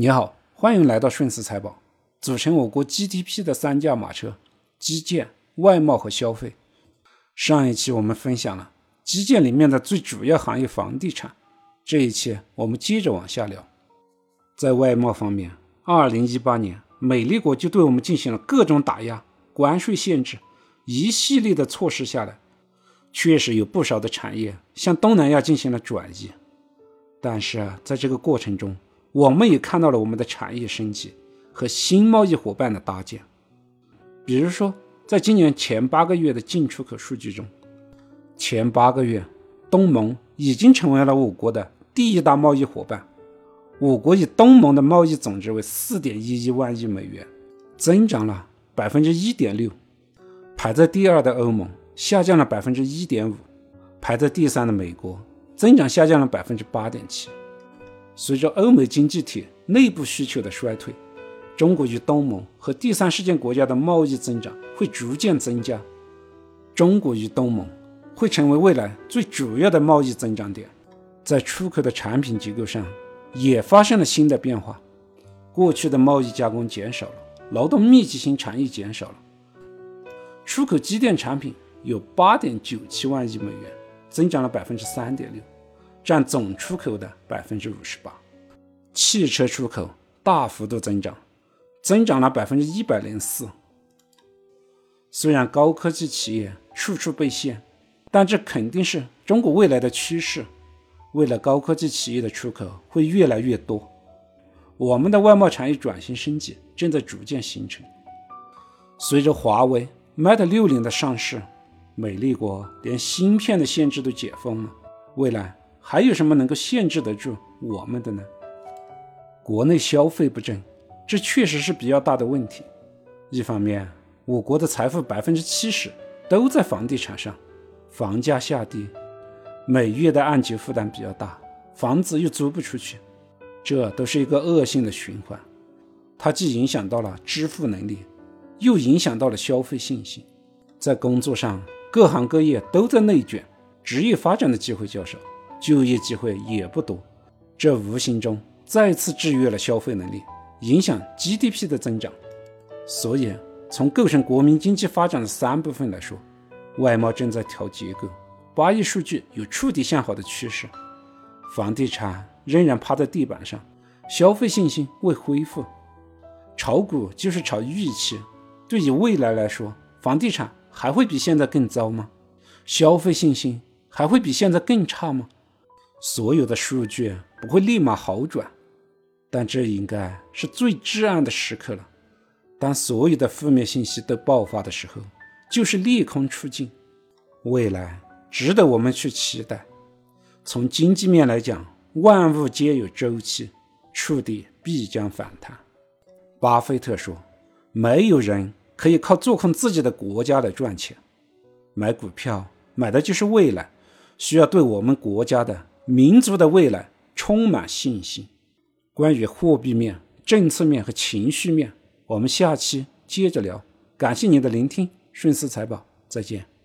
你好，欢迎来到顺思财宝。组成我国 GDP 的三驾马车：基建、外贸和消费。上一期我们分享了基建里面的最主要行业房地产，这一期我们接着往下聊。在外贸方面，二零一八年美利国就对我们进行了各种打压、关税限制，一系列的措施下来，确实有不少的产业向东南亚进行了转移。但是啊，在这个过程中，我们也看到了我们的产业升级和新贸易伙伴的搭建。比如说，在今年前八个月的进出口数据中，前八个月，东盟已经成为了我国的第一大贸易伙伴。我国与东盟的贸易总值为四点一一万亿美元，增长了百分之一点六。排在第二的欧盟下降了百分之一点五，排在第三的美国。增长下降了百分之八点七。随着欧美经济体内部需求的衰退，中国与东盟和第三世界国家的贸易增长会逐渐增加。中国与东盟会成为未来最主要的贸易增长点。在出口的产品结构上，也发生了新的变化。过去的贸易加工减少了，劳动密集型产业减少了。出口机电产品有八点九七万亿美元。增长了百分之三点六，占总出口的百分之五十八。汽车出口大幅度增长，增长了百分之一百零四。虽然高科技企业处处被限，但这肯定是中国未来的趋势。未来高科技企业的出口会越来越多，我们的外贸产业转型升级正在逐渐形成。随着华为 Mate 六零的上市。美利国连芯片的限制都解封了，未来还有什么能够限制得住我们的呢？国内消费不振，这确实是比较大的问题。一方面，我国的财富百分之七十都在房地产上，房价下跌，每月的按揭负担比较大，房子又租不出去，这都是一个恶性的循环。它既影响到了支付能力，又影响到了消费信心，在工作上。各行各业都在内卷，职业发展的机会较少，就业机会也不多，这无形中再次制约了消费能力，影响 GDP 的增长。所以，从构成国民经济发展的三部分来说，外贸正在调结构，八亿数据有触底向好的趋势，房地产仍然趴在地板上，消费信心未恢复，炒股就是炒预期。对于未来来说，房地产。还会比现在更糟吗？消费信心还会比现在更差吗？所有的数据不会立马好转，但这应该是最至暗的时刻了。当所有的负面信息都爆发的时候，就是利空出尽。未来值得我们去期待。从经济面来讲，万物皆有周期，触底必将反弹。巴菲特说：“没有人。”可以靠做空自己的国家来赚钱，买股票买的就是未来，需要对我们国家的民族的未来充满信心。关于货币面、政策面和情绪面，我们下期接着聊。感谢您的聆听，顺思财宝，再见。